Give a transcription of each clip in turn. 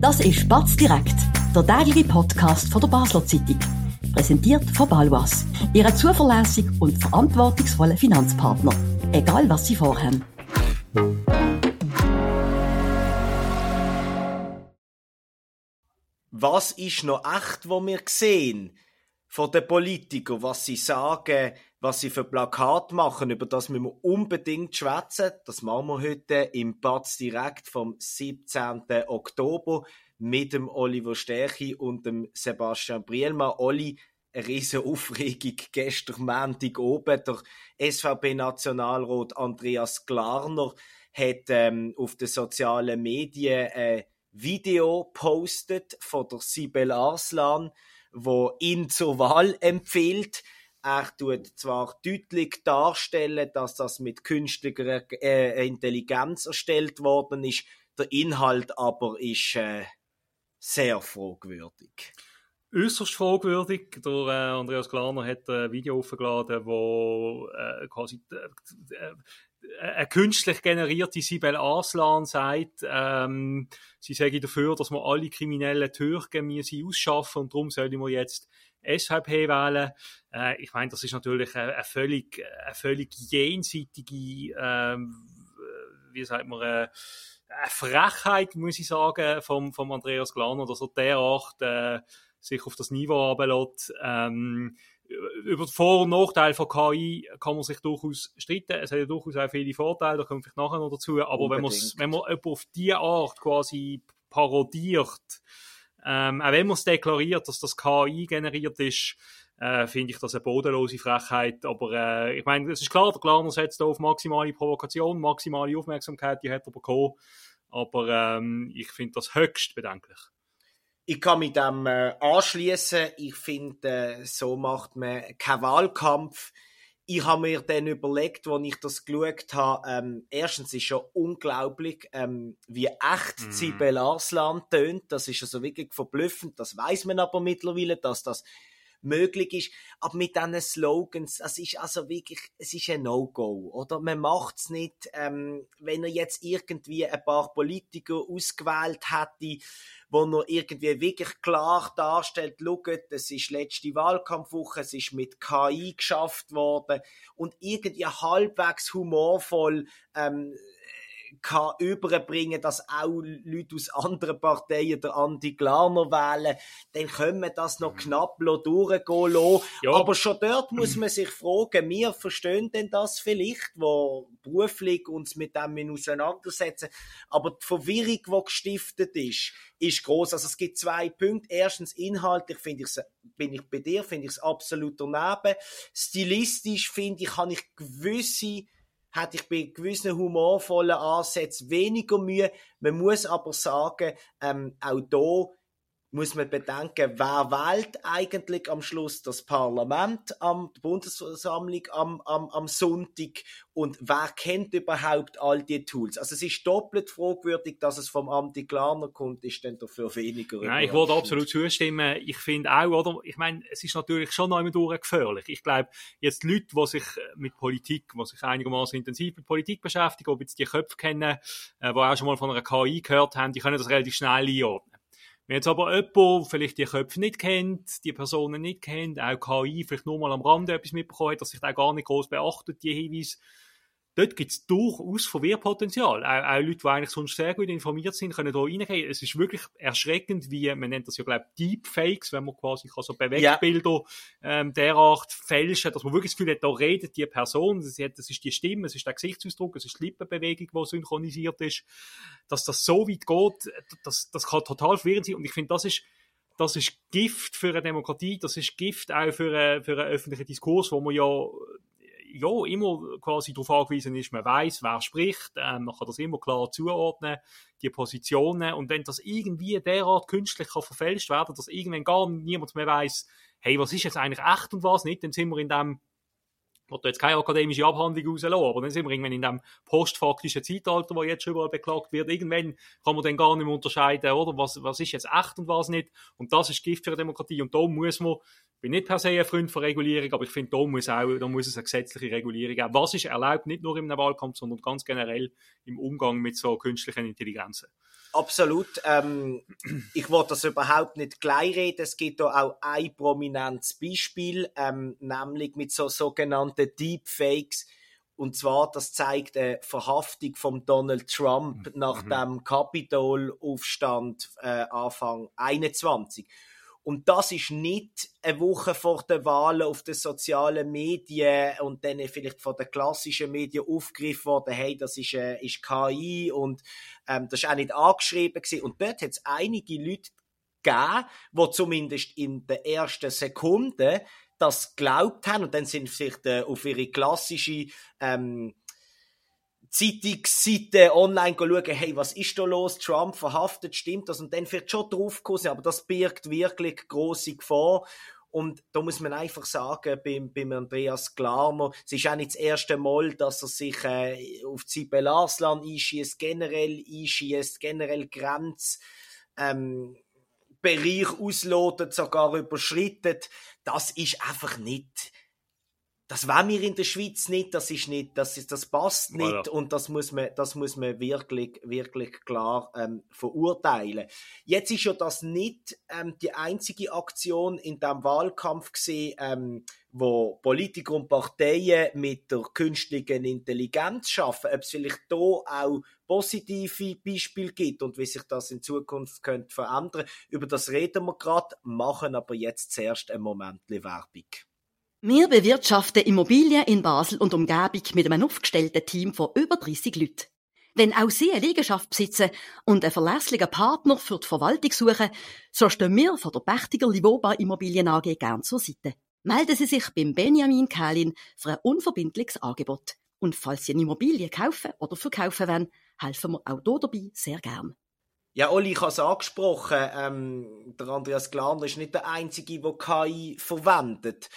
Das ist Batz direkt, der tägliche Podcast von der Basler Zeitung. Präsentiert von Balwas, Ihrem zuverlässigen und verantwortungsvollen Finanzpartner. Egal was Sie vorhaben. Was ist noch echt, wo wir sehen? Von den Politikern, was sie sagen, was sie für Plakat machen, über das müssen wir unbedingt schwätzen. Das machen wir heute im Batz direkt vom 17. Oktober mit dem Oliver Stärchi und dem Sebastian Brielmann. Oli, eine riesige Aufregung gestern Montag oben. Der SVP-Nationalrat Andreas Glarner hat ähm, auf den sozialen Medien ein Video postet von der Sibel Arslan, wo ihn zur Wahl empfiehlt. Er tut zwar deutlich darstellen, dass das mit künstlicher äh, Intelligenz erstellt worden ist, der Inhalt aber ist äh, sehr fragwürdig. Äußerst fragwürdig. Der äh, Andreas Glaner hat ein Video aufgeladen, wo äh, quasi äh, eine künstlich generierte Sibel Aslan sagt, ähm, sie sage dafür, dass wir alle kriminellen Türken müssen ausschaffen und darum sollen wir jetzt SVP wählen. Äh, ich meine, das ist natürlich eine, eine völlig, eine völlig jenseitige, ähm, wie sagt man, äh, eine Frechheit, muss ich sagen, vom, vom Andreas Glaner, dass er derart äh, sich auf das Niveau ablässt. Ähm, über die Vor- und Nachteile von KI kann man sich durchaus streiten. Es hat ja durchaus auch viele Vorteile, da kommen wir nachher noch dazu. Aber Unbedingt. wenn, man wenn man auf diese Art quasi parodiert, ähm, auch wenn man es deklariert, dass das KI generiert ist, äh, finde ich das eine bodenlose Frechheit. Aber äh, ich meine, es ist klar, der Klarner setzt auf maximale Provokation, maximale Aufmerksamkeit, die hat er bekommen. Aber ähm, ich finde das höchst bedenklich. Ich kann mit dem äh, anschließen. Ich finde, äh, so macht man keinen Wahlkampf. Ich habe mir dann überlegt, als ich das geschaut habe, ähm, erstens ist ja unglaublich, ähm, wie echt mm. Sibel Arslan tönt. Das ist also wirklich verblüffend. Das weiß man aber mittlerweile, dass das möglich ist. Aber mit diesen Slogans, das ist also wirklich, es ist ein No-Go, oder? Man macht es nicht, ähm, wenn er jetzt irgendwie ein paar Politiker ausgewählt hätte, wo er irgendwie wirklich klar darstellt, schaut, es ist letzte Wahlkampfwoche, es ist mit KI geschafft worden. Und irgendwie halbwegs humorvoll ähm, kann überbringen, dass auch Leute aus anderen Parteien der Andi Glaner wählen, dann können wir das noch mhm. knapp durchgehen lassen. Ja. Aber schon dort muss man sich fragen, wir verstehen denn das vielleicht, wo beruflich uns mit dem auseinandersetzen, aber die Verwirrung, die gestiftet ist, ist groß. Also es gibt zwei Punkte. Erstens inhaltlich finde ich bin ich bei dir, finde ich es absolut daneben. Stilistisch finde ich, habe ich gewisse hätte ich bei gewissen humorvollen Ansätzen weniger Mühe. Man muss aber sagen, ähm, auch muss man bedenken, wer wählt eigentlich am Schluss das Parlament, am die Bundesversammlung am, am, am Sonntag und wer kennt überhaupt all die Tools? Also es ist doppelt fragwürdig, dass es vom Amt Klarner kommt, ist dann dafür weniger. Nein, ich würde absolut zustimmen. Ich finde auch, oder, ich meine, es ist natürlich schon noch immer gefährlich. Ich glaube, jetzt Leute, die sich mit Politik, die sich einigermaßen intensiv mit Politik beschäftigen, die jetzt die Köpfe kennen, äh, die auch schon mal von einer KI gehört haben, die können das relativ schnell einordnen. Wenn jetzt aber jemand vielleicht die Köpfe nicht kennt, die Personen nicht kennt, auch KI vielleicht nur mal am Rande etwas mitbekommen hat, dass sich da gar nicht groß beachtet, die Hinweise, dort gibt es durchaus Verwirrpotenzial. Auch, auch Leute, die eigentlich sonst sehr gut informiert sind, können da reingehen. Es ist wirklich erschreckend, wie, man nennt das ja, glaube ich, Deepfakes, wenn man quasi kann so Bewegbilder ja. ähm, derart fälschen, dass man wirklich das Gefühl hat, da redet die Person, das, ist die Stimme, es ist der Gesichtsausdruck, es ist die Lippenbewegung, die synchronisiert ist. Dass das so weit geht, das, das kann total verwirrend sein. Und ich finde, das ist das ist Gift für eine Demokratie, das ist Gift auch für, eine, für einen öffentlichen Diskurs, wo man ja ja, immer quasi darauf angewiesen ist, man weiß, wer spricht, ähm, man kann das immer klar zuordnen, die Positionen, und wenn das irgendwie derart künstlich kann verfälscht werden, dass irgendwann gar niemand mehr weiß, hey, was ist jetzt eigentlich echt und was nicht, dann sind wir in dem will jetzt keine akademische Abhandlung rauslassen, aber dann sind wir irgendwann in dem postfaktischen Zeitalter, wo jetzt schon überall beklagt wird. Irgendwann kann man dann gar nicht mehr unterscheiden, oder? Was, was ist jetzt echt und was nicht? Und das ist Gift für eine Demokratie. Und da muss man ich bin nicht per se ein Freund von Regulierung, aber ich finde, da muss, auch, da muss es eine gesetzliche Regulierung geben. Was ist erlaubt, nicht nur im Wahlkampf, sondern ganz generell im Umgang mit so künstlichen Intelligenzen. Absolut. Ähm, ich wollte das überhaupt nicht gleich reden. Es gibt da auch ein prominentes Beispiel, ähm, nämlich mit so sogenannten Deepfakes. Und zwar, das zeigt eine Verhaftung von Donald Trump mhm. nach mhm. dem Capitol-Aufstand äh, Anfang 21. Und das ist nicht eine Woche vor der Wahl auf den sozialen Medien und dann vielleicht von den klassischen Medien aufgegriffen worden, hey, das ist, äh, ist KI und ähm, das ist auch nicht angeschrieben gewesen. Und dort hat es einige Leute gegeben, die zumindest in der ersten Sekunde das glaubt haben und dann sind vielleicht äh, auf ihre klassische ähm, Zeitungsseite online schauen, hey, was ist da los? Trump verhaftet, stimmt das? Und dann wird schon drauf kommen, aber das birgt wirklich große Gefahr. Und da muss man einfach sagen, beim, beim Andreas Glarmer, es ist auch nicht das erste Mal, dass er sich äh, auf Zibel Arslan einschießt, generell einschießt, generell Grenz, ähm, Bereich auslotet, sogar überschrittet. Das ist einfach nicht das war mir in der Schweiz nicht, das ist nicht, das ist, das passt nicht voilà. und das muss man, das muss man wirklich, wirklich klar ähm, verurteilen. Jetzt ist ja das nicht ähm, die einzige Aktion in dem Wahlkampf gesehen, ähm, wo Politiker und Parteien mit der künstlichen Intelligenz schaffen. Ob es vielleicht da auch positive Beispiele gibt und wie sich das in Zukunft könnte verändern. Über das reden wir gerade, machen aber jetzt zuerst ein Moment Werbung. Wir bewirtschaften Immobilien in Basel und Umgebung mit einem aufgestellten Team von über 30 Leuten. Wenn auch Sie eine Liegenschaft besitzen und einen verlässlichen Partner für die Verwaltung suchen, so stehen wir von der Pächtiger Livoba Immobilien AG gern zur Seite. Melden Sie sich beim Benjamin Kählin für ein unverbindliches Angebot. Und falls Sie eine Immobilie kaufen oder verkaufen wollen, helfen wir auch hier dabei sehr gern. Ja, Olli, ich habe es angesprochen. Ähm, der Andreas Glaner ist nicht der Einzige, der KI verwendet.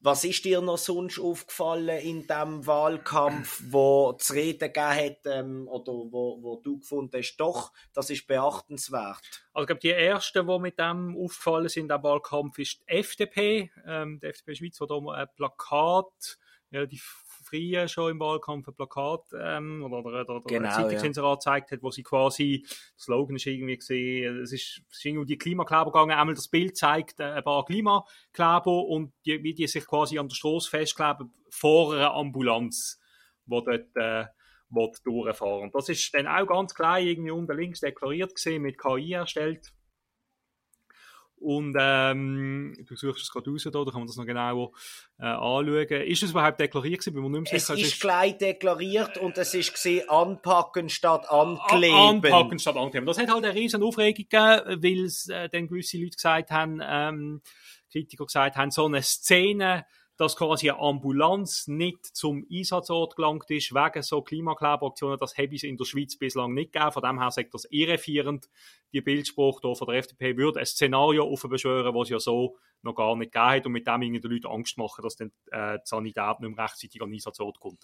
Was ist dir noch sonst aufgefallen in dem Wahlkampf, wo zu reden gegeben hat, ähm, oder wo, wo du gefunden hast, doch, das ist beachtenswert? Also ich glaube, die ersten, die mit dem aufgefallen sind im Wahlkampf, ist die FDP, ähm, die FDP Schweiz, die da ein Plakat relativ früh schon im Wahlkampf ein Plakat ähm, oder, oder, oder genau, ein Zeitungsinserat ja. gezeigt hat, wo sie quasi, der Slogan ist irgendwie gesehen, es ist, es ist irgendwie die Klimakleber gegangen, einmal das Bild zeigt äh, ein paar Klimakleber und die, wie die sich quasi an der Straße festkleben vor einer Ambulanz, wo dort äh, durchfahren. Das ist dann auch ganz klein irgendwie unten links deklariert gesehen, mit KI erstellt. Und ähm, du suchst es gerade raus, da, da kann man das noch genau äh, anschauen. Ist es überhaupt deklariert gewesen? Bin mir nicht sicher. Es ist gleich deklariert und es ist gesehen anpacken statt ankleben. Anpacken statt ankleben. Das hat halt eine riesen Aufregung gegeben, weil es äh, dann gewisse Leute gesagt haben, ähm, Kritiker gesagt haben, so eine Szene dass quasi eine Ambulanz nicht zum Einsatzort gelangt ist, wegen so Klimakleberaktionen, das habe es in der Schweiz bislang nicht gegeben. Von dem her sagt das irreführend. Die Bildspruch hier von der FDP würde ein Szenario aufbeschwören, es ja so noch gar nicht gegeben hat und mit dem den Leuten Angst machen, dass dann äh, die Sanität nicht mehr rechtzeitig an den Einsatzort kommt.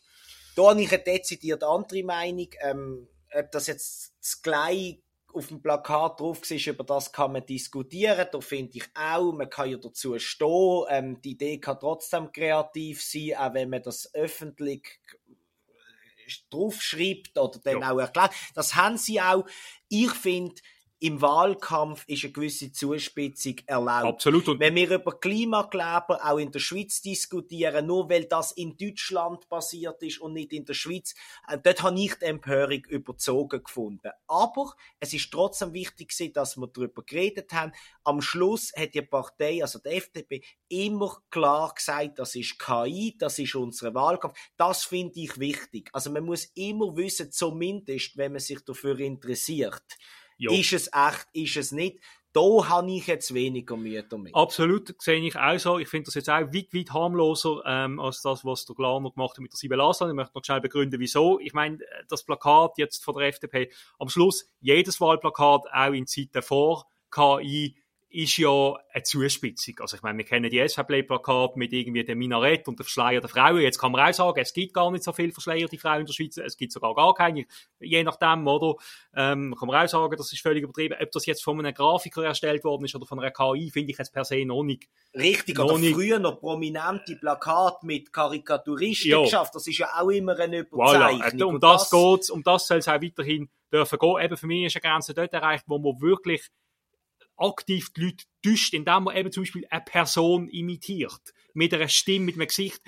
Da habe ich eine dezidiert andere Meinung. Ähm, ob das jetzt das gleiche auf dem Plakat drauf war, über das kann man diskutieren. Da finde ich auch, man kann ja dazu stehen. Ähm, die Idee kann trotzdem kreativ sein, auch wenn man das öffentlich draufschreibt oder dann ja. auch erklärt. Das haben sie auch. Ich finde, im Wahlkampf ist eine gewisse Zuspitzung erlaubt. Absolut. Und Wenn wir über Klimakleber auch in der Schweiz diskutieren, nur weil das in Deutschland passiert ist und nicht in der Schweiz, äh, dort habe ich die Empörung überzogen gefunden. Aber es ist trotzdem wichtig dass wir darüber geredet haben. Am Schluss hat die Partei, also die FDP, immer klar gesagt, das ist KI, das ist unser Wahlkampf. Das finde ich wichtig. Also man muss immer wissen, zumindest, wenn man sich dafür interessiert Jo. Ist es echt, ist es nicht? Da habe ich jetzt weniger Mühe damit. Absolut, sehe ich auch so. Ich finde das jetzt auch weit, weit harmloser ähm, als das, was der Glaner gemacht hat mit der Sibel Aslan. Ich möchte noch schnell begründen, wieso. Ich meine, das Plakat jetzt von der FDP, am Schluss, jedes Wahlplakat, auch in Zeiten vor KI, ist ja eine Zuspitzung. Also ich meine, wir kennen die SVP-Plakate mit irgendwie dem Minarett und der Verschleier der Frauen. Jetzt kann man auch sagen, es gibt gar nicht so viele verschleierte Frauen in der Schweiz. Es gibt sogar gar keine. Je nachdem, oder? Ähm, kann man auch sagen, das ist völlig übertrieben. Ob das jetzt von einem Grafiker erstellt worden ist oder von einer KI, finde ich jetzt per se noch nicht. Richtig, noch oder nicht. früher noch prominente Plakate mit Karikaturisten ja. geschafft. Das ist ja auch immer eine Überzeichnung. Voilà. Um das, das geht's, um das soll es auch weiterhin dürfen gehen. Eben für mich ist eine Grenze dort erreicht, wo man wirklich aktiv die Leute täuscht, indem man eben zum Beispiel eine Person imitiert. Mit einer Stimme, mit einem Gesicht.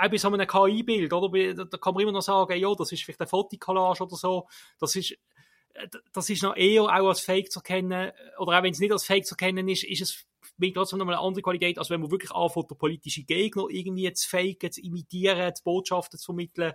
Auch bei so einem KI-Bild, oder? Da kann man immer noch sagen, ja, das ist vielleicht eine Fotokollage oder so. Das ist, das ist noch eher auch als Fake zu erkennen, oder auch wenn es nicht als Fake zu erkennen ist, ist es mit trotzdem nochmal eine andere Qualität, als wenn man wirklich anfängt, den politischen Gegner irgendwie zu faken, zu imitieren, zu Botschaften zu vermitteln.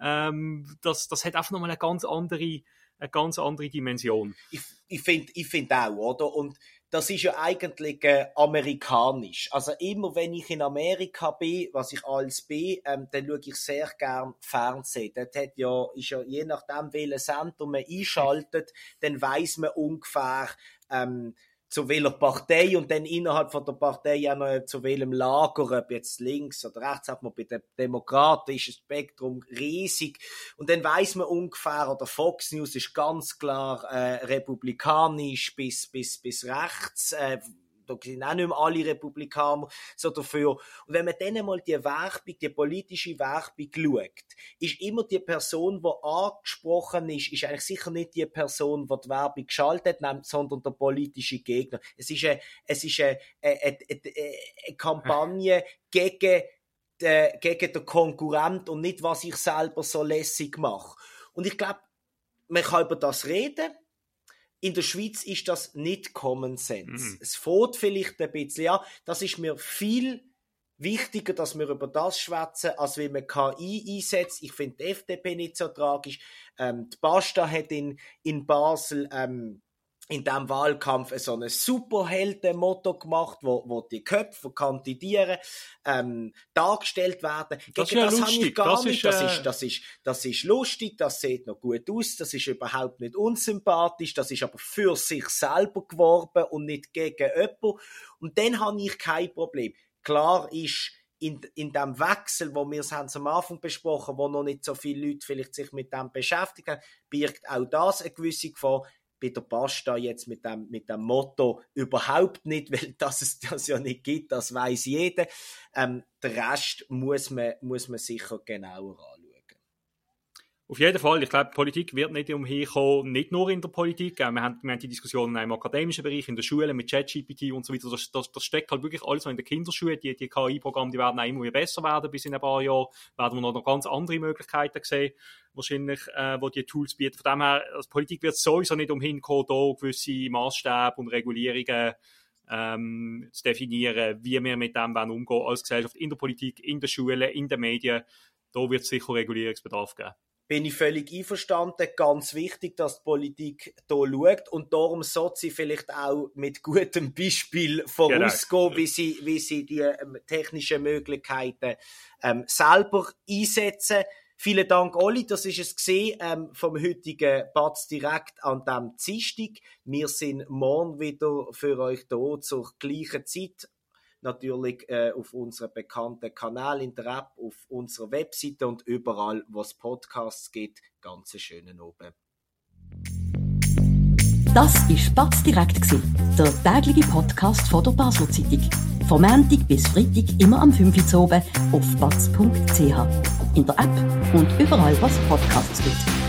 Ähm, das, das hat einfach nochmal eine ganz andere, eine ganz andere Dimension. Ich, ich finde ich find auch, oder? Und das ist ja eigentlich äh, amerikanisch. Also immer wenn ich in Amerika bin, was ich alles bin, ähm, dann schaue ich sehr gern Fernsehen. Dort hat ja, ist ja je nachdem, welchen Sender man einschaltet, dann weiß man ungefähr, ähm, zu welcher Partei und dann innerhalb von der Partei auch noch zu welchem Lager, ob jetzt links oder rechts, hat man bei ist das Spektrum riesig. Und dann weiß man ungefähr, oder Fox News ist ganz klar äh, republikanisch bis, bis, bis rechts, äh, da sind auch nicht mehr alle Republikaner so dafür. Und wenn man dann mal die Werbung, die politische Werbung schaut, ist immer die Person, die angesprochen ist, ist eigentlich sicher nicht die Person, die die Werbung geschaltet hat, sondern der politische Gegner. Es ist eine, es ist eine, eine, eine, eine Kampagne gegen den, gegen den Konkurrent und nicht, was ich selber so lässig mache. Und ich glaube, man kann über das reden, in der Schweiz ist das nicht Common Sense. Mhm. Es fährt vielleicht ein bisschen, ja, das ist mir viel wichtiger, dass wir über das schwätzen, als wie man KI einsetzt. Ich finde die FDP nicht so tragisch. Ähm, die Basta hat in, in Basel ähm, in dem Wahlkampf so ein Superhelden-Motto gemacht, wo, wo die Köpfe kandidieren, ähm, dargestellt werden. Das Gegen ist ja das lustig. gar das nicht. Ist, das, ist, das, ist, das ist lustig, das sieht noch gut aus, das ist überhaupt nicht unsympathisch, das ist aber für sich selber geworben und nicht gegen jemanden. Und dann habe ich kein Problem. Klar ist, in, in dem Wechsel, wo wir es haben am Anfang besprochen, wo noch nicht so viele Leute vielleicht sich mit dem beschäftigen, birgt auch das eine gewisse Gefahr bei der Pasta jetzt mit dem, mit dem Motto überhaupt nicht, weil das es das ja nicht gibt, das weiß jeder. Ähm, der Rest muss man, muss man sicher genauer anschauen. Auf jeden Fall, ich glaube, Politik wird nicht umherkommen, nicht nur in der Politik. Wir haben, wir haben die Diskussionen im akademischen Bereich, in der Schule mit ChatGPT und so weiter. Das, das, das steckt halt wirklich alles in der Kinderschuhe. Die, die KI-Programme, die werden auch immer besser werden. Bis in ein paar Jahren werden wir noch ganz andere Möglichkeiten sehen, wahrscheinlich, äh, wo die Tools bieten. Von dem her, also Politik wird sowieso nicht umhinkommen, da gewisse Maßstäbe und Regulierungen ähm, zu definieren, wie wir mit dem umgehen als Gesellschaft, in der Politik, in der Schule, in den Medien. Da wird es sicher Regulierungsbedarf geben bin ich völlig einverstanden. Ganz wichtig, dass die Politik hier schaut und darum sollte sie vielleicht auch mit gutem Beispiel vorausgehen, genau. wie, sie, wie sie die ähm, technischen Möglichkeiten ähm, selber einsetzen. Vielen Dank, Olli. Das ist es gesehen ähm, vom heutigen Batz direkt an dem Dienstag. Wir sind morgen wieder für euch da zur gleichen Zeit natürlich äh, auf unserem bekannten Kanal in der App, auf unserer Webseite und überall, wo es Podcasts gibt. Ganz einen schönen Abend. Das war Spatz direkt, der tägliche Podcast von der Basel Zeitung. Vom Montag bis Freitag immer am 5 Uhr oben auf batz.ch. In der App und überall, was Podcasts gibt.